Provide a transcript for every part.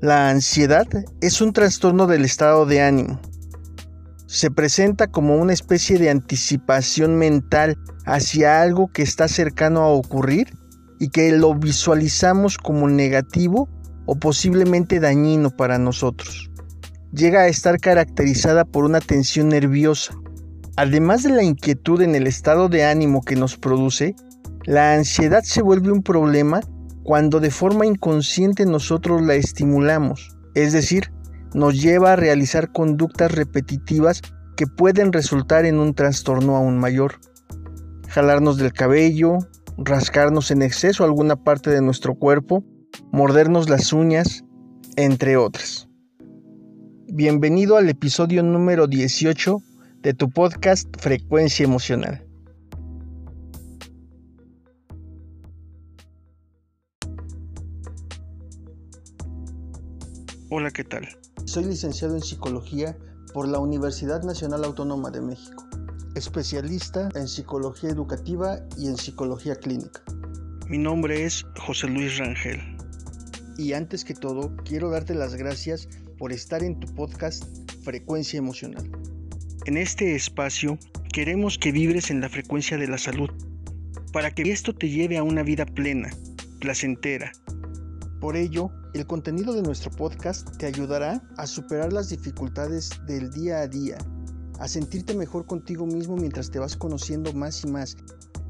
La ansiedad es un trastorno del estado de ánimo. Se presenta como una especie de anticipación mental hacia algo que está cercano a ocurrir y que lo visualizamos como negativo o posiblemente dañino para nosotros. Llega a estar caracterizada por una tensión nerviosa. Además de la inquietud en el estado de ánimo que nos produce, la ansiedad se vuelve un problema cuando de forma inconsciente nosotros la estimulamos, es decir, nos lleva a realizar conductas repetitivas que pueden resultar en un trastorno aún mayor. Jalarnos del cabello, rascarnos en exceso alguna parte de nuestro cuerpo, mordernos las uñas, entre otras. Bienvenido al episodio número 18 de tu podcast Frecuencia Emocional. Hola, ¿qué tal? Soy licenciado en Psicología por la Universidad Nacional Autónoma de México, especialista en Psicología Educativa y en Psicología Clínica. Mi nombre es José Luis Rangel. Y antes que todo, quiero darte las gracias por estar en tu podcast Frecuencia Emocional. En este espacio queremos que vibres en la frecuencia de la salud, para que esto te lleve a una vida plena, placentera. Por ello, el contenido de nuestro podcast te ayudará a superar las dificultades del día a día, a sentirte mejor contigo mismo mientras te vas conociendo más y más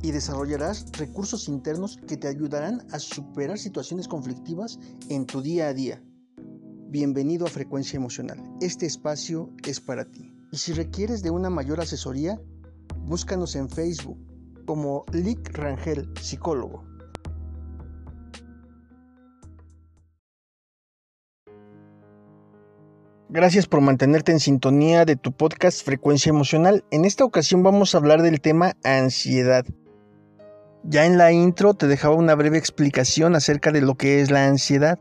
y desarrollarás recursos internos que te ayudarán a superar situaciones conflictivas en tu día a día. Bienvenido a Frecuencia Emocional. Este espacio es para ti. Y si requieres de una mayor asesoría, búscanos en Facebook como Lick Rangel, psicólogo. Gracias por mantenerte en sintonía de tu podcast Frecuencia Emocional. En esta ocasión vamos a hablar del tema ansiedad. Ya en la intro te dejaba una breve explicación acerca de lo que es la ansiedad.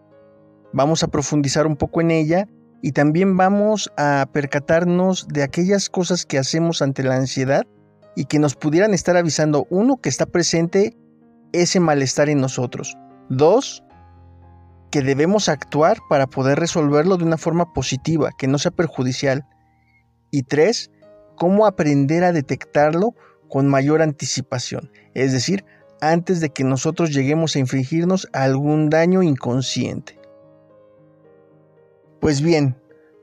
Vamos a profundizar un poco en ella y también vamos a percatarnos de aquellas cosas que hacemos ante la ansiedad y que nos pudieran estar avisando, uno, que está presente ese malestar en nosotros. Dos, que debemos actuar para poder resolverlo de una forma positiva, que no sea perjudicial. Y tres, cómo aprender a detectarlo con mayor anticipación, es decir, antes de que nosotros lleguemos a infligirnos algún daño inconsciente. Pues bien,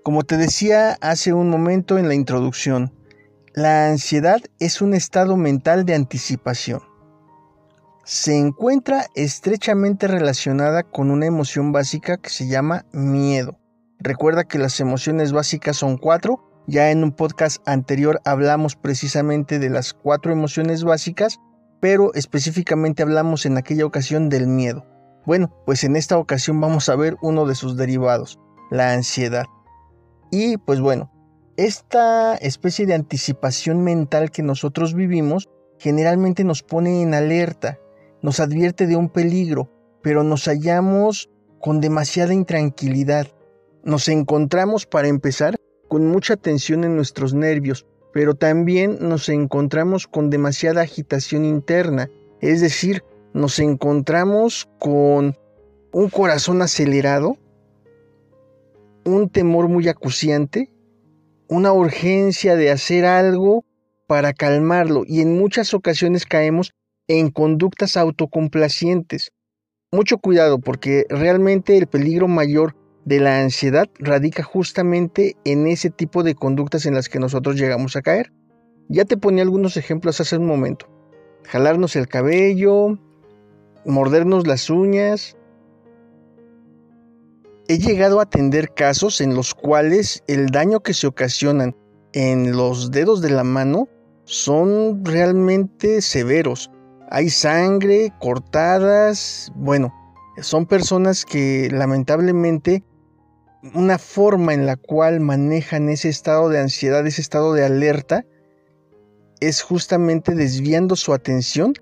como te decía hace un momento en la introducción, la ansiedad es un estado mental de anticipación se encuentra estrechamente relacionada con una emoción básica que se llama miedo. Recuerda que las emociones básicas son cuatro. Ya en un podcast anterior hablamos precisamente de las cuatro emociones básicas, pero específicamente hablamos en aquella ocasión del miedo. Bueno, pues en esta ocasión vamos a ver uno de sus derivados, la ansiedad. Y pues bueno, esta especie de anticipación mental que nosotros vivimos generalmente nos pone en alerta, nos advierte de un peligro, pero nos hallamos con demasiada intranquilidad. Nos encontramos, para empezar, con mucha tensión en nuestros nervios, pero también nos encontramos con demasiada agitación interna, es decir, nos encontramos con un corazón acelerado, un temor muy acuciante, una urgencia de hacer algo para calmarlo y en muchas ocasiones caemos en conductas autocomplacientes. Mucho cuidado porque realmente el peligro mayor de la ansiedad radica justamente en ese tipo de conductas en las que nosotros llegamos a caer. Ya te ponía algunos ejemplos hace un momento. Jalarnos el cabello, mordernos las uñas. He llegado a atender casos en los cuales el daño que se ocasionan en los dedos de la mano son realmente severos hay sangre, cortadas, bueno, son personas que lamentablemente una forma en la cual manejan ese estado de ansiedad, ese estado de alerta, es justamente desviando su atención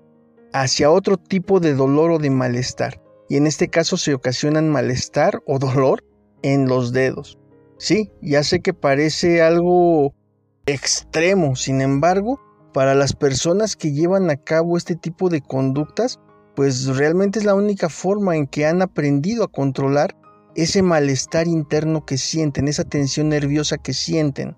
hacia otro tipo de dolor o de malestar. Y en este caso se ocasionan malestar o dolor en los dedos. Sí, ya sé que parece algo extremo, sin embargo, para las personas que llevan a cabo este tipo de conductas, pues realmente es la única forma en que han aprendido a controlar ese malestar interno que sienten, esa tensión nerviosa que sienten.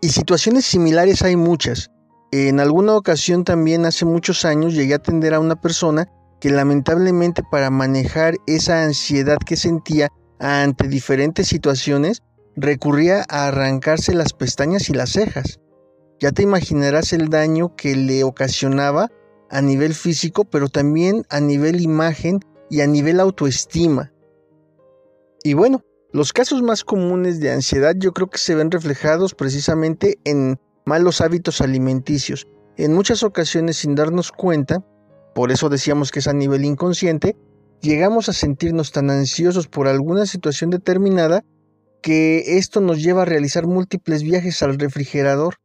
Y situaciones similares hay muchas. En alguna ocasión también hace muchos años llegué a atender a una persona que lamentablemente para manejar esa ansiedad que sentía ante diferentes situaciones recurría a arrancarse las pestañas y las cejas. Ya te imaginarás el daño que le ocasionaba a nivel físico, pero también a nivel imagen y a nivel autoestima. Y bueno, los casos más comunes de ansiedad yo creo que se ven reflejados precisamente en malos hábitos alimenticios. En muchas ocasiones sin darnos cuenta, por eso decíamos que es a nivel inconsciente, llegamos a sentirnos tan ansiosos por alguna situación determinada que esto nos lleva a realizar múltiples viajes al refrigerador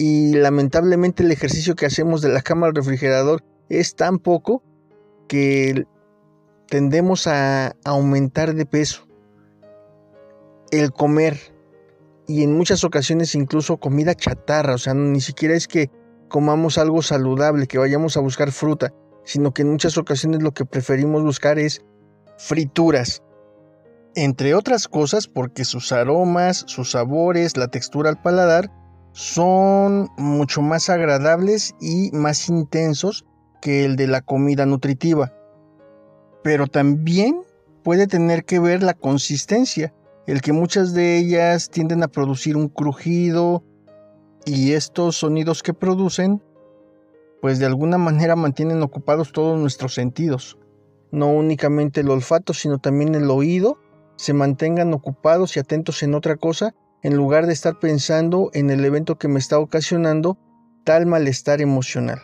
y lamentablemente el ejercicio que hacemos de la cama al refrigerador es tan poco que tendemos a aumentar de peso. El comer y en muchas ocasiones incluso comida chatarra, o sea, ni siquiera es que comamos algo saludable, que vayamos a buscar fruta, sino que en muchas ocasiones lo que preferimos buscar es frituras. Entre otras cosas porque sus aromas, sus sabores, la textura al paladar son mucho más agradables y más intensos que el de la comida nutritiva. Pero también puede tener que ver la consistencia, el que muchas de ellas tienden a producir un crujido y estos sonidos que producen pues de alguna manera mantienen ocupados todos nuestros sentidos, no únicamente el olfato, sino también el oído, se mantengan ocupados y atentos en otra cosa en lugar de estar pensando en el evento que me está ocasionando tal malestar emocional.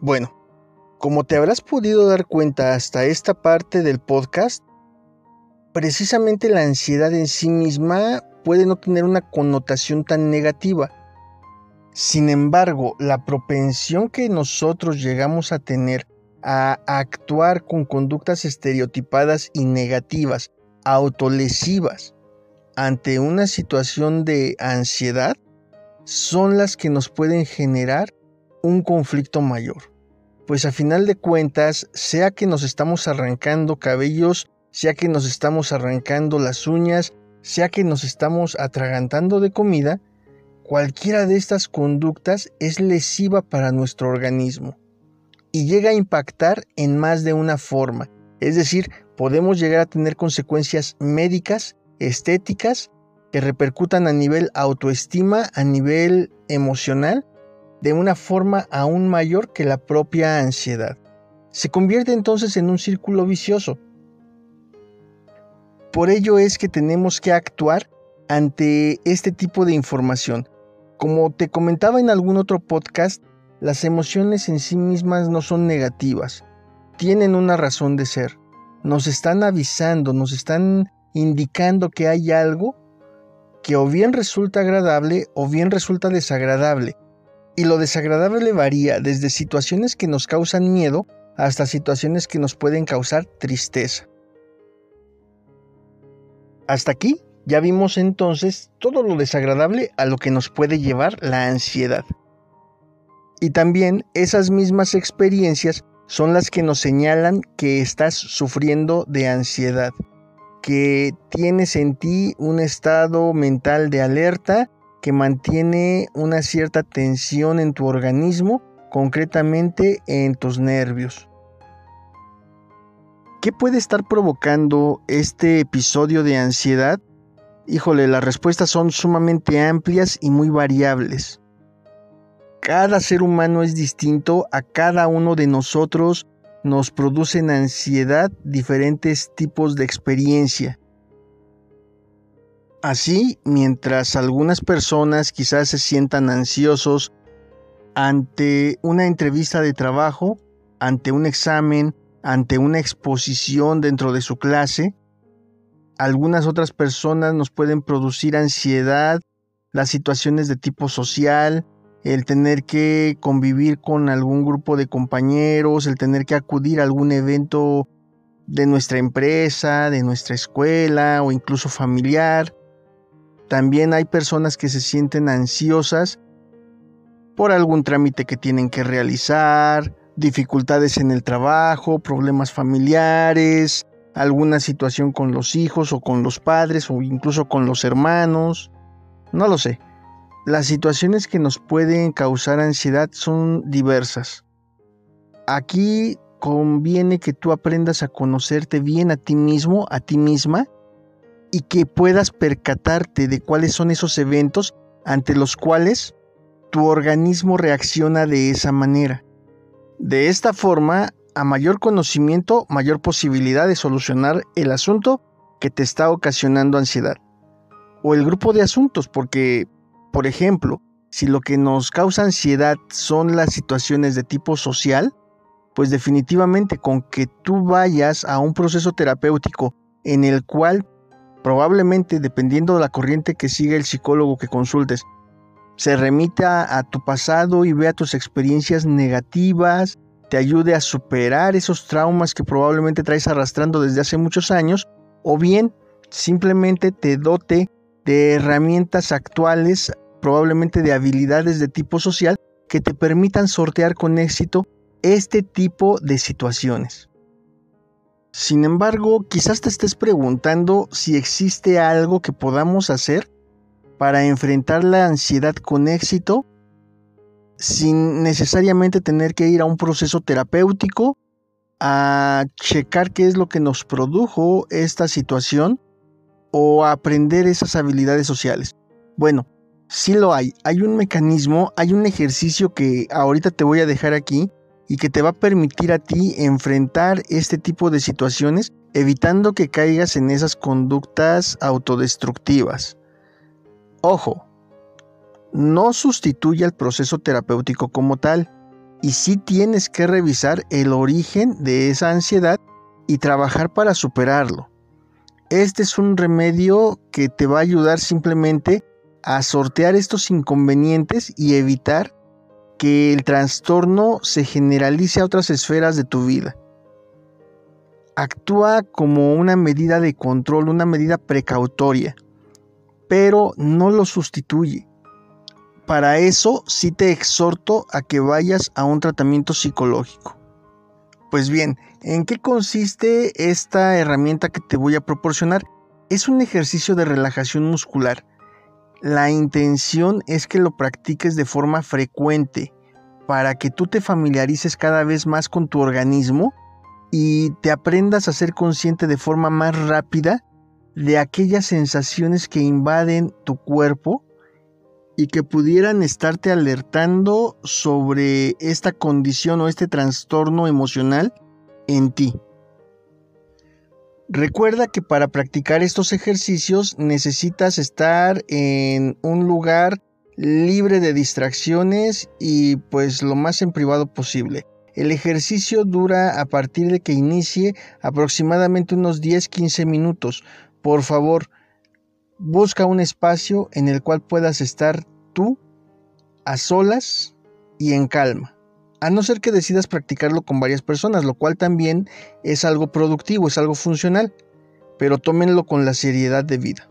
Bueno, como te habrás podido dar cuenta hasta esta parte del podcast, precisamente la ansiedad en sí misma puede no tener una connotación tan negativa. Sin embargo, la propensión que nosotros llegamos a tener a actuar con conductas estereotipadas y negativas, autolesivas, ante una situación de ansiedad son las que nos pueden generar un conflicto mayor. Pues a final de cuentas, sea que nos estamos arrancando cabellos, sea que nos estamos arrancando las uñas, sea que nos estamos atragantando de comida, cualquiera de estas conductas es lesiva para nuestro organismo y llega a impactar en más de una forma. Es decir, podemos llegar a tener consecuencias médicas estéticas que repercutan a nivel autoestima, a nivel emocional, de una forma aún mayor que la propia ansiedad. Se convierte entonces en un círculo vicioso. Por ello es que tenemos que actuar ante este tipo de información. Como te comentaba en algún otro podcast, las emociones en sí mismas no son negativas, tienen una razón de ser. Nos están avisando, nos están indicando que hay algo que o bien resulta agradable o bien resulta desagradable. Y lo desagradable varía desde situaciones que nos causan miedo hasta situaciones que nos pueden causar tristeza. Hasta aquí ya vimos entonces todo lo desagradable a lo que nos puede llevar la ansiedad. Y también esas mismas experiencias son las que nos señalan que estás sufriendo de ansiedad que tienes en ti un estado mental de alerta que mantiene una cierta tensión en tu organismo, concretamente en tus nervios. ¿Qué puede estar provocando este episodio de ansiedad? Híjole, las respuestas son sumamente amplias y muy variables. Cada ser humano es distinto, a cada uno de nosotros nos producen ansiedad diferentes tipos de experiencia. Así, mientras algunas personas quizás se sientan ansiosos ante una entrevista de trabajo, ante un examen, ante una exposición dentro de su clase, algunas otras personas nos pueden producir ansiedad, las situaciones de tipo social, el tener que convivir con algún grupo de compañeros, el tener que acudir a algún evento de nuestra empresa, de nuestra escuela o incluso familiar. También hay personas que se sienten ansiosas por algún trámite que tienen que realizar, dificultades en el trabajo, problemas familiares, alguna situación con los hijos o con los padres o incluso con los hermanos, no lo sé. Las situaciones que nos pueden causar ansiedad son diversas. Aquí conviene que tú aprendas a conocerte bien a ti mismo, a ti misma, y que puedas percatarte de cuáles son esos eventos ante los cuales tu organismo reacciona de esa manera. De esta forma, a mayor conocimiento, mayor posibilidad de solucionar el asunto que te está ocasionando ansiedad. O el grupo de asuntos, porque, por ejemplo, si lo que nos causa ansiedad son las situaciones de tipo social, pues definitivamente con que tú vayas a un proceso terapéutico en el cual probablemente, dependiendo de la corriente que siga el psicólogo que consultes, se remita a tu pasado y vea tus experiencias negativas, te ayude a superar esos traumas que probablemente traes arrastrando desde hace muchos años, o bien simplemente te dote de herramientas actuales, probablemente de habilidades de tipo social, que te permitan sortear con éxito este tipo de situaciones. Sin embargo, quizás te estés preguntando si existe algo que podamos hacer para enfrentar la ansiedad con éxito sin necesariamente tener que ir a un proceso terapéutico a checar qué es lo que nos produjo esta situación o aprender esas habilidades sociales. Bueno, sí lo hay. Hay un mecanismo, hay un ejercicio que ahorita te voy a dejar aquí y que te va a permitir a ti enfrentar este tipo de situaciones evitando que caigas en esas conductas autodestructivas. Ojo, no sustituye al proceso terapéutico como tal, y sí tienes que revisar el origen de esa ansiedad y trabajar para superarlo. Este es un remedio que te va a ayudar simplemente a sortear estos inconvenientes y evitar que el trastorno se generalice a otras esferas de tu vida. Actúa como una medida de control, una medida precautoria, pero no lo sustituye para eso sí te exhorto a que vayas a un tratamiento psicológico. Pues bien, ¿en qué consiste esta herramienta que te voy a proporcionar? Es un ejercicio de relajación muscular. La intención es que lo practiques de forma frecuente para que tú te familiarices cada vez más con tu organismo y te aprendas a ser consciente de forma más rápida de aquellas sensaciones que invaden tu cuerpo y que pudieran estarte alertando sobre esta condición o este trastorno emocional en ti. Recuerda que para practicar estos ejercicios necesitas estar en un lugar libre de distracciones y pues lo más en privado posible. El ejercicio dura a partir de que inicie aproximadamente unos 10-15 minutos. Por favor, busca un espacio en el cual puedas estar tú a solas y en calma. A no ser que decidas practicarlo con varias personas, lo cual también es algo productivo, es algo funcional, pero tómenlo con la seriedad de vida.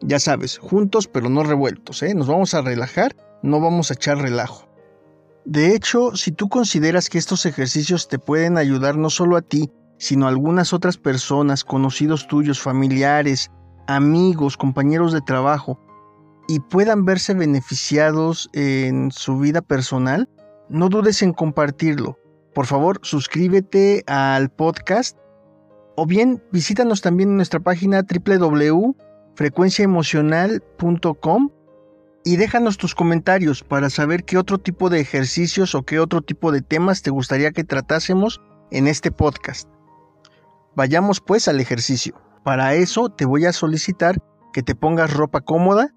Ya sabes, juntos pero no revueltos, ¿eh? nos vamos a relajar, no vamos a echar relajo. De hecho, si tú consideras que estos ejercicios te pueden ayudar no solo a ti, sino a algunas otras personas, conocidos tuyos, familiares, amigos, compañeros de trabajo, y puedan verse beneficiados en su vida personal, no dudes en compartirlo. Por favor, suscríbete al podcast o bien visítanos también en nuestra página www.frecuenciaemocional.com y déjanos tus comentarios para saber qué otro tipo de ejercicios o qué otro tipo de temas te gustaría que tratásemos en este podcast. Vayamos pues al ejercicio. Para eso te voy a solicitar que te pongas ropa cómoda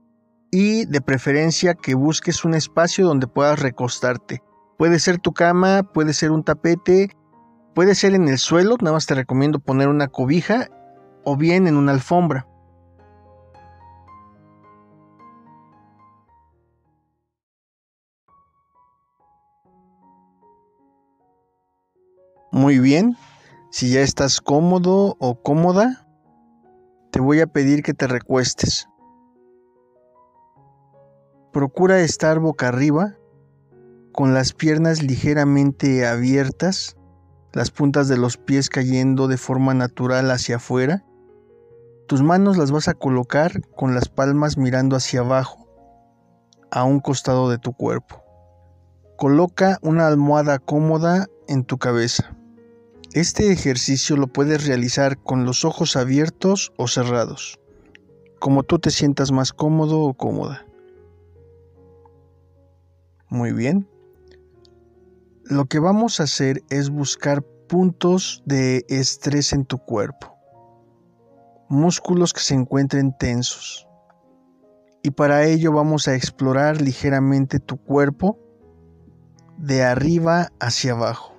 y de preferencia que busques un espacio donde puedas recostarte. Puede ser tu cama, puede ser un tapete, puede ser en el suelo, nada más te recomiendo poner una cobija o bien en una alfombra. Muy bien, si ya estás cómodo o cómoda, te voy a pedir que te recuestes. Procura estar boca arriba, con las piernas ligeramente abiertas las puntas de los pies cayendo de forma natural hacia afuera. Tus manos las vas a colocar con las palmas mirando hacia abajo, a un costado de tu cuerpo. Coloca una almohada cómoda en tu cabeza. Este ejercicio lo puedes realizar con los ojos abiertos o cerrados, como tú te sientas más cómodo o cómoda. Muy bien. Lo que vamos a hacer es buscar puntos de estrés en tu cuerpo, músculos que se encuentren tensos. Y para ello vamos a explorar ligeramente tu cuerpo de arriba hacia abajo.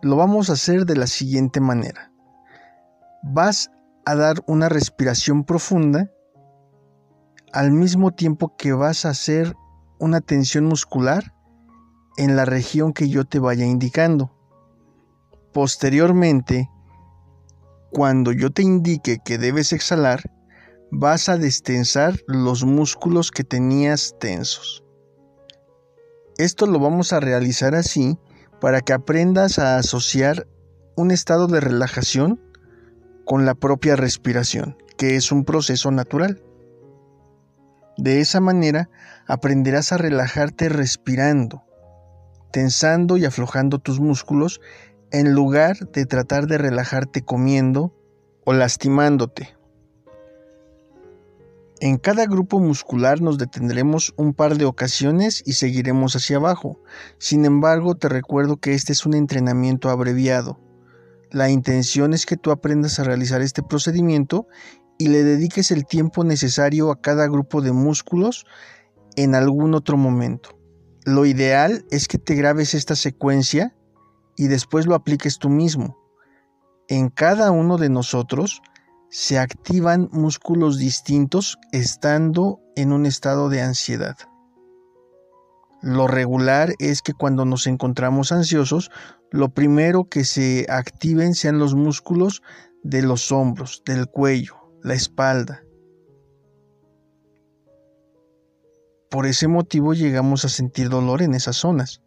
Lo vamos a hacer de la siguiente manera. Vas a dar una respiración profunda al mismo tiempo que vas a hacer una tensión muscular en la región que yo te vaya indicando. Posteriormente, cuando yo te indique que debes exhalar, vas a destensar los músculos que tenías tensos. Esto lo vamos a realizar así para que aprendas a asociar un estado de relajación con la propia respiración, que es un proceso natural. De esa manera aprenderás a relajarte respirando, tensando y aflojando tus músculos en lugar de tratar de relajarte comiendo o lastimándote. En cada grupo muscular nos detendremos un par de ocasiones y seguiremos hacia abajo. Sin embargo, te recuerdo que este es un entrenamiento abreviado. La intención es que tú aprendas a realizar este procedimiento y le dediques el tiempo necesario a cada grupo de músculos en algún otro momento. Lo ideal es que te grabes esta secuencia y después lo apliques tú mismo. En cada uno de nosotros se activan músculos distintos estando en un estado de ansiedad. Lo regular es que cuando nos encontramos ansiosos, lo primero que se activen sean los músculos de los hombros, del cuello, la espalda. Por ese motivo llegamos a sentir dolor en esas zonas.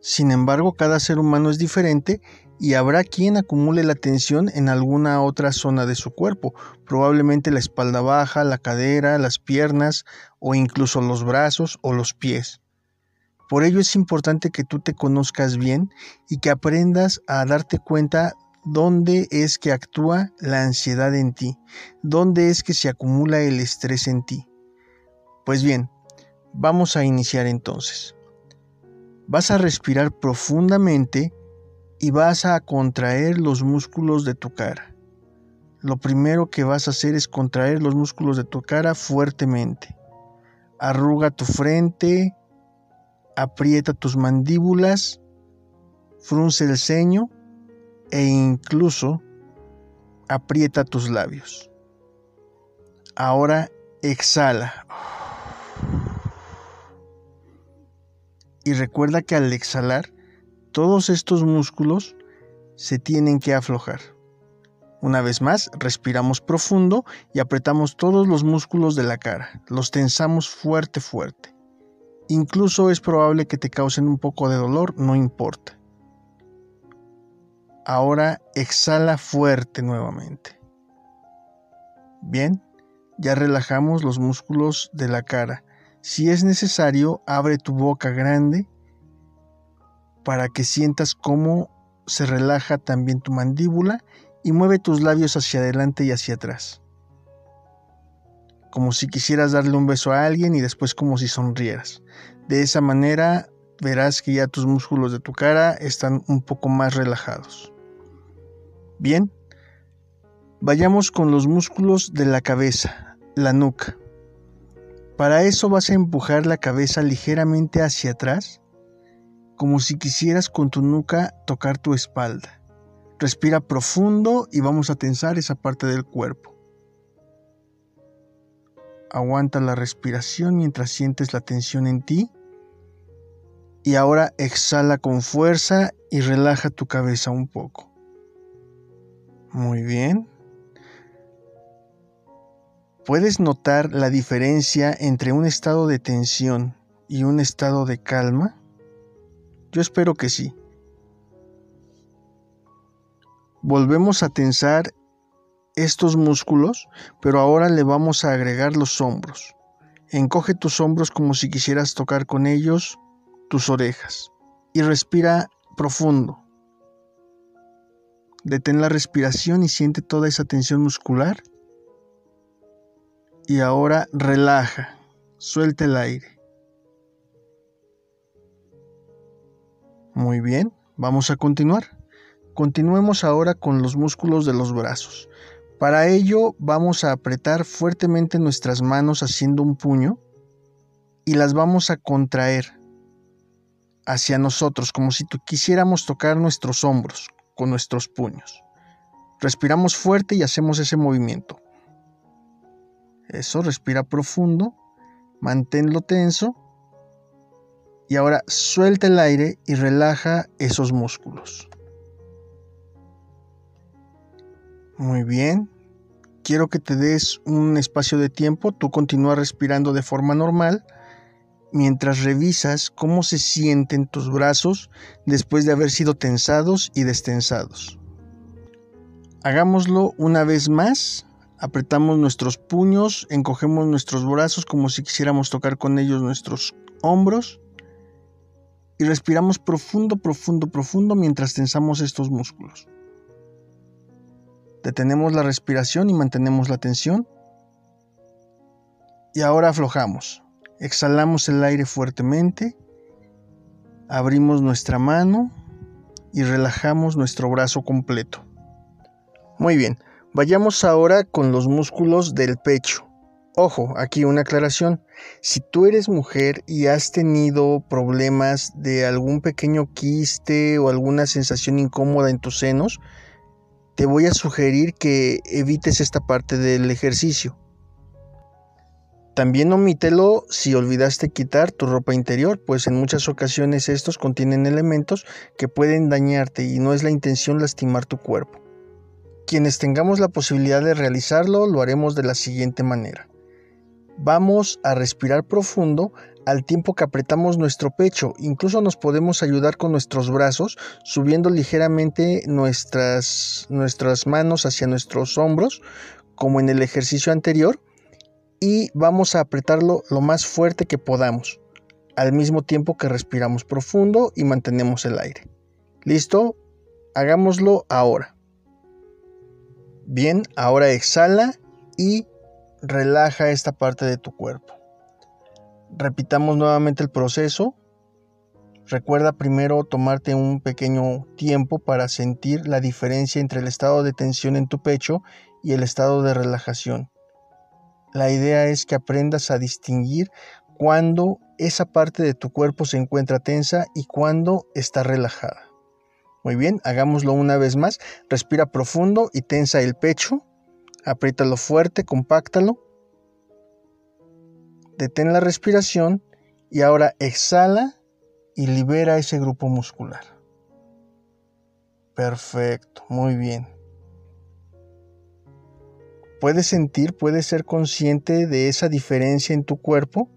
Sin embargo, cada ser humano es diferente y habrá quien acumule la tensión en alguna otra zona de su cuerpo, probablemente la espalda baja, la cadera, las piernas o incluso los brazos o los pies. Por ello es importante que tú te conozcas bien y que aprendas a darte cuenta dónde es que actúa la ansiedad en ti, dónde es que se acumula el estrés en ti. Pues bien, vamos a iniciar entonces. Vas a respirar profundamente y vas a contraer los músculos de tu cara. Lo primero que vas a hacer es contraer los músculos de tu cara fuertemente. Arruga tu frente, aprieta tus mandíbulas, frunce el ceño e incluso aprieta tus labios. Ahora exhala. Y recuerda que al exhalar, todos estos músculos se tienen que aflojar. Una vez más, respiramos profundo y apretamos todos los músculos de la cara. Los tensamos fuerte, fuerte. Incluso es probable que te causen un poco de dolor, no importa. Ahora exhala fuerte nuevamente. Bien, ya relajamos los músculos de la cara. Si es necesario, abre tu boca grande para que sientas cómo se relaja también tu mandíbula y mueve tus labios hacia adelante y hacia atrás. Como si quisieras darle un beso a alguien y después como si sonrieras. De esa manera verás que ya tus músculos de tu cara están un poco más relajados. Bien, vayamos con los músculos de la cabeza, la nuca. Para eso vas a empujar la cabeza ligeramente hacia atrás, como si quisieras con tu nuca tocar tu espalda. Respira profundo y vamos a tensar esa parte del cuerpo. Aguanta la respiración mientras sientes la tensión en ti. Y ahora exhala con fuerza y relaja tu cabeza un poco. Muy bien. ¿Puedes notar la diferencia entre un estado de tensión y un estado de calma? Yo espero que sí. Volvemos a tensar estos músculos, pero ahora le vamos a agregar los hombros. Encoge tus hombros como si quisieras tocar con ellos tus orejas y respira profundo. Detén la respiración y siente toda esa tensión muscular. Y ahora relaja, suelta el aire. Muy bien, vamos a continuar. Continuemos ahora con los músculos de los brazos. Para ello vamos a apretar fuertemente nuestras manos haciendo un puño y las vamos a contraer hacia nosotros como si quisiéramos tocar nuestros hombros con nuestros puños. Respiramos fuerte y hacemos ese movimiento. Eso, respira profundo, manténlo tenso y ahora suelta el aire y relaja esos músculos. Muy bien. Quiero que te des un espacio de tiempo. Tú continúa respirando de forma normal mientras revisas cómo se sienten tus brazos después de haber sido tensados y destensados. Hagámoslo una vez más. Apretamos nuestros puños, encogemos nuestros brazos como si quisiéramos tocar con ellos nuestros hombros y respiramos profundo, profundo, profundo mientras tensamos estos músculos. Detenemos la respiración y mantenemos la tensión. Y ahora aflojamos. Exhalamos el aire fuertemente. Abrimos nuestra mano y relajamos nuestro brazo completo. Muy bien, vayamos ahora con los músculos del pecho. Ojo, aquí una aclaración. Si tú eres mujer y has tenido problemas de algún pequeño quiste o alguna sensación incómoda en tus senos, te voy a sugerir que evites esta parte del ejercicio. También omítelo si olvidaste quitar tu ropa interior, pues en muchas ocasiones estos contienen elementos que pueden dañarte y no es la intención lastimar tu cuerpo. Quienes tengamos la posibilidad de realizarlo lo haremos de la siguiente manera. Vamos a respirar profundo al tiempo que apretamos nuestro pecho. Incluso nos podemos ayudar con nuestros brazos, subiendo ligeramente nuestras, nuestras manos hacia nuestros hombros, como en el ejercicio anterior, y vamos a apretarlo lo más fuerte que podamos, al mismo tiempo que respiramos profundo y mantenemos el aire. ¿Listo? Hagámoslo ahora. Bien, ahora exhala y relaja esta parte de tu cuerpo. Repitamos nuevamente el proceso. Recuerda primero tomarte un pequeño tiempo para sentir la diferencia entre el estado de tensión en tu pecho y el estado de relajación. La idea es que aprendas a distinguir cuando esa parte de tu cuerpo se encuentra tensa y cuando está relajada. Muy bien, hagámoslo una vez más. Respira profundo y tensa el pecho. Apriétalo fuerte, compáctalo detén la respiración y ahora exhala y libera ese grupo muscular. Perfecto, muy bien. ¿Puedes sentir, puedes ser consciente de esa diferencia en tu cuerpo?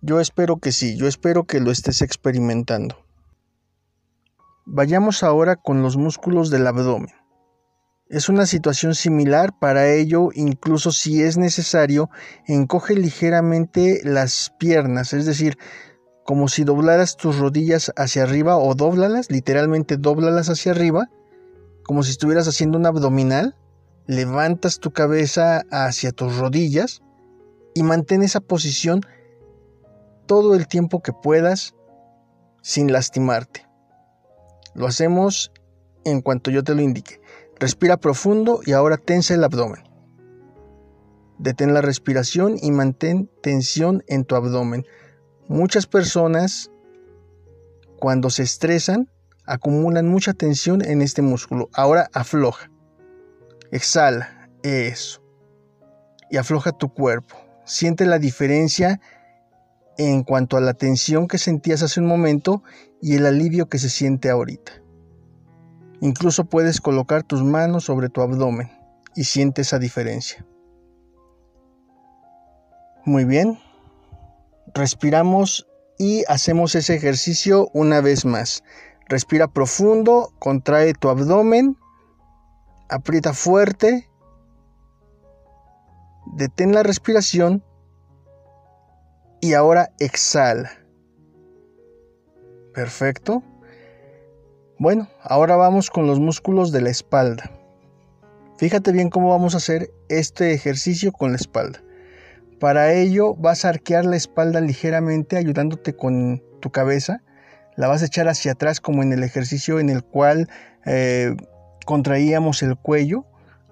Yo espero que sí, yo espero que lo estés experimentando. Vayamos ahora con los músculos del abdomen. Es una situación similar, para ello, incluso si es necesario, encoge ligeramente las piernas, es decir, como si doblaras tus rodillas hacia arriba o doblalas, literalmente doblalas hacia arriba, como si estuvieras haciendo un abdominal, levantas tu cabeza hacia tus rodillas y mantén esa posición todo el tiempo que puedas sin lastimarte. Lo hacemos en cuanto yo te lo indique. Respira profundo y ahora tensa el abdomen. Detén la respiración y mantén tensión en tu abdomen. Muchas personas cuando se estresan acumulan mucha tensión en este músculo. Ahora afloja. Exhala. Eso. Y afloja tu cuerpo. Siente la diferencia en cuanto a la tensión que sentías hace un momento y el alivio que se siente ahorita. Incluso puedes colocar tus manos sobre tu abdomen y siente esa diferencia. Muy bien. Respiramos y hacemos ese ejercicio una vez más. Respira profundo, contrae tu abdomen, aprieta fuerte, detén la respiración y ahora exhala. Perfecto. Bueno, ahora vamos con los músculos de la espalda. Fíjate bien cómo vamos a hacer este ejercicio con la espalda. Para ello vas a arquear la espalda ligeramente ayudándote con tu cabeza. La vas a echar hacia atrás como en el ejercicio en el cual eh, contraíamos el cuello.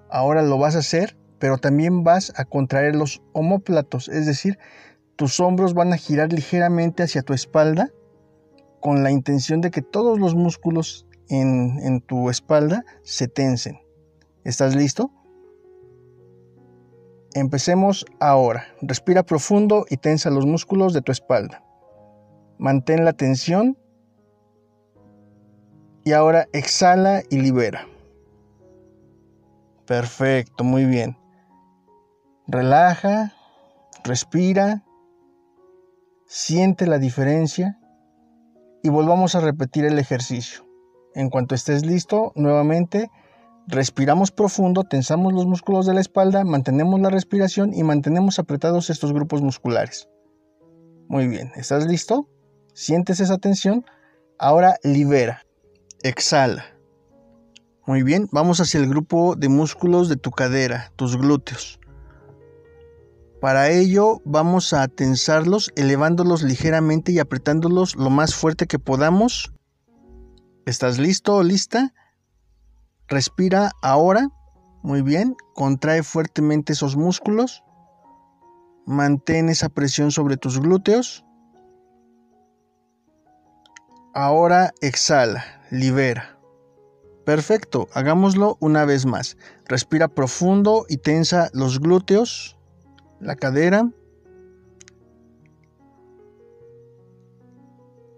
Ahora lo vas a hacer, pero también vas a contraer los homóplatos, es decir, tus hombros van a girar ligeramente hacia tu espalda con la intención de que todos los músculos en, tu espalda se tensen. ¿Estás listo? Empecemos ahora. Respira profundo y tensa los músculos de tu espalda. Mantén la tensión y ahora exhala y libera. Perfecto, muy bien. Relaja, respira, siente la diferencia y volvamos a repetir el ejercicio. En cuanto estés listo, nuevamente respiramos profundo, tensamos los músculos de la espalda, mantenemos la respiración y mantenemos apretados estos grupos musculares. Muy bien, ¿estás listo? ¿Sientes esa tensión? Ahora libera, exhala. Muy bien, vamos hacia el grupo de músculos de tu cadera, tus glúteos. Para ello vamos a tensarlos elevándolos ligeramente y apretándolos lo más fuerte que podamos. ¿Estás listo o lista? Respira ahora. Muy bien. Contrae fuertemente esos músculos. Mantén esa presión sobre tus glúteos. Ahora exhala, libera. Perfecto, hagámoslo una vez más. Respira profundo y tensa los glúteos la cadera.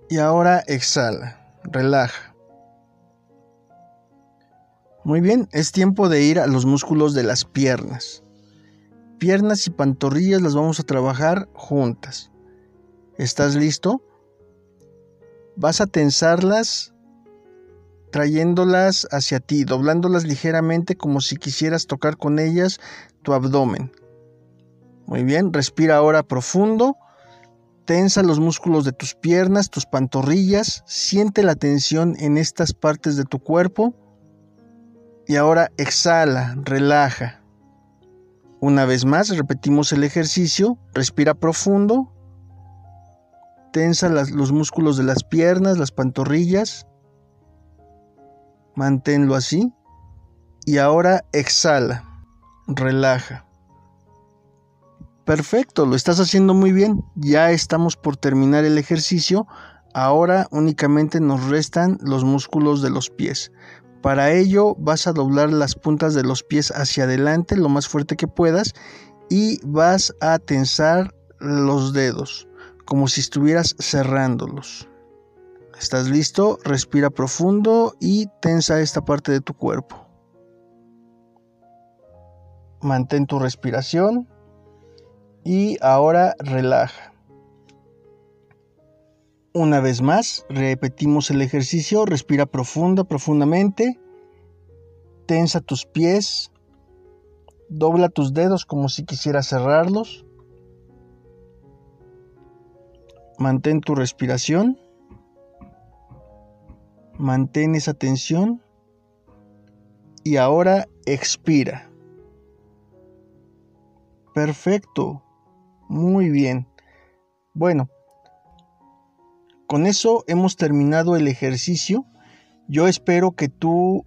Y ahora exhala, relaja. Muy bien, es tiempo de ir a los músculos de las piernas. Piernas y pantorrillas las vamos a trabajar juntas. ¿Estás listo? Vas a tensarlas trayéndolas hacia ti, doblándolas ligeramente como si quisieras tocar con ellas tu abdomen. Muy bien, respira ahora profundo. Tensa los músculos de tus piernas, tus pantorrillas. Siente la tensión en estas partes de tu cuerpo. Y ahora exhala, relaja. Una vez más, repetimos el ejercicio. Respira profundo. Tensa los músculos de las piernas, las pantorrillas. Manténlo así. Y ahora exhala, relaja. Perfecto, lo estás haciendo muy bien. Ya estamos por terminar el ejercicio. Ahora únicamente nos restan los músculos de los pies. Para ello vas a doblar las puntas de los pies hacia adelante lo más fuerte que puedas y vas a tensar los dedos como si estuvieras cerrándolos. ¿Estás listo? Respira profundo y tensa esta parte de tu cuerpo. Mantén tu respiración y ahora relaja. Una vez más, repetimos el ejercicio, respira profundo, profundamente, tensa tus pies, dobla tus dedos como si quisieras cerrarlos, mantén tu respiración, mantén esa tensión y ahora expira. Perfecto. Muy bien. Bueno, con eso hemos terminado el ejercicio. Yo espero que tú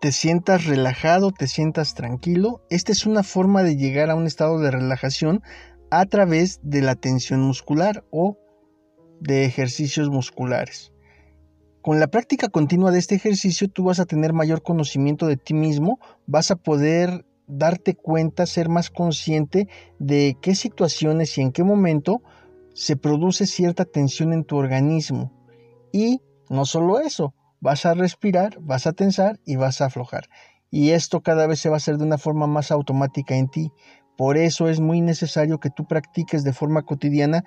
te sientas relajado, te sientas tranquilo. Esta es una forma de llegar a un estado de relajación a través de la tensión muscular o de ejercicios musculares. Con la práctica continua de este ejercicio tú vas a tener mayor conocimiento de ti mismo, vas a poder darte cuenta, ser más consciente de qué situaciones y en qué momento se produce cierta tensión en tu organismo. Y no solo eso, vas a respirar, vas a tensar y vas a aflojar. Y esto cada vez se va a hacer de una forma más automática en ti. Por eso es muy necesario que tú practiques de forma cotidiana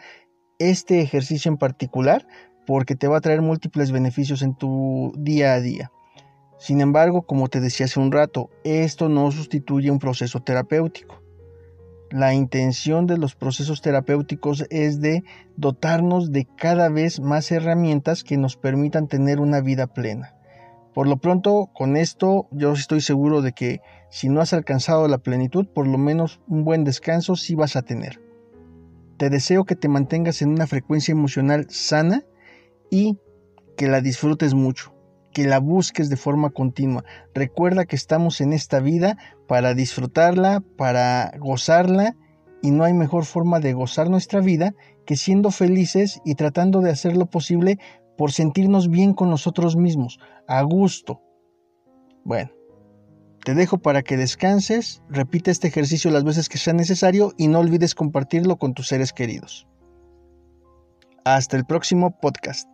este ejercicio en particular porque te va a traer múltiples beneficios en tu día a día. Sin embargo, como te decía hace un rato, esto no sustituye un proceso terapéutico. La intención de los procesos terapéuticos es de dotarnos de cada vez más herramientas que nos permitan tener una vida plena. Por lo pronto, con esto yo estoy seguro de que si no has alcanzado la plenitud, por lo menos un buen descanso sí vas a tener. Te deseo que te mantengas en una frecuencia emocional sana y que la disfrutes mucho, que la busques de forma continua. Recuerda que estamos en esta vida para disfrutarla, para gozarla y no hay mejor forma de gozar nuestra vida que siendo felices y tratando de hacer lo posible por sentirnos bien con nosotros mismos, a gusto. Bueno, te dejo para que descanses, repite este ejercicio las veces que sea necesario y no olvides compartirlo con tus seres queridos. Hasta el próximo podcast.